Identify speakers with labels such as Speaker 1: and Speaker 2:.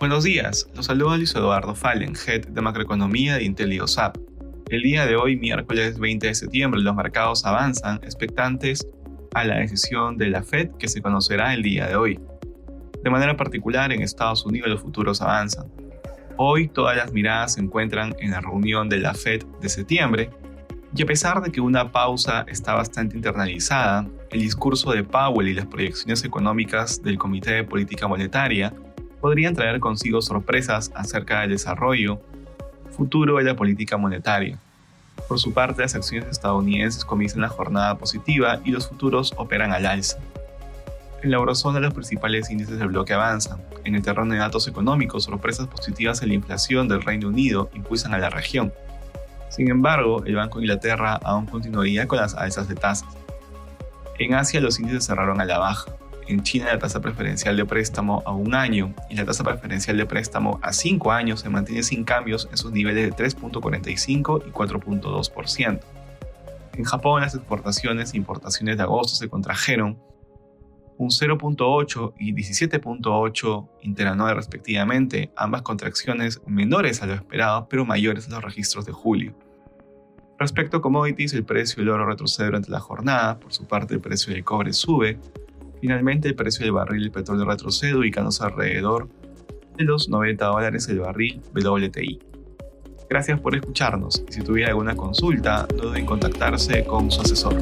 Speaker 1: Buenos días, los saluda Luis Eduardo Fallen, Head de Macroeconomía de IntelioSAP. El día de hoy, miércoles 20 de septiembre, los mercados avanzan expectantes a la decisión de la Fed que se conocerá el día de hoy. De manera particular, en Estados Unidos los futuros avanzan. Hoy todas las miradas se encuentran en la reunión de la Fed de septiembre, y a pesar de que una pausa está bastante internalizada, el discurso de Powell y las proyecciones económicas del Comité de Política Monetaria podrían traer consigo sorpresas acerca del desarrollo futuro de la política monetaria. Por su parte, las acciones estadounidenses comienzan la jornada positiva y los futuros operan al alza. En la eurozona los principales índices del bloque avanzan. En el terreno de datos económicos, sorpresas positivas en la inflación del Reino Unido impulsan a la región. Sin embargo, el Banco de Inglaterra aún continuaría con las alzas de tasas. En Asia los índices cerraron a la baja. En China la tasa preferencial de préstamo a un año y la tasa preferencial de préstamo a cinco años se mantiene sin cambios en sus niveles de 3.45 y 4.2%. En Japón las exportaciones e importaciones de agosto se contrajeron un 0.8 y 17.8 interanual respectivamente, ambas contracciones menores a lo esperado pero mayores a los registros de julio. Respecto a commodities, el precio del oro retrocede durante la jornada, por su parte el precio del cobre sube, finalmente el precio del barril del petróleo retrocede ubicándose alrededor de los 90 dólares el barril WTI. Gracias por escucharnos y si tuviera alguna consulta, no duden en contactarse con su asesor.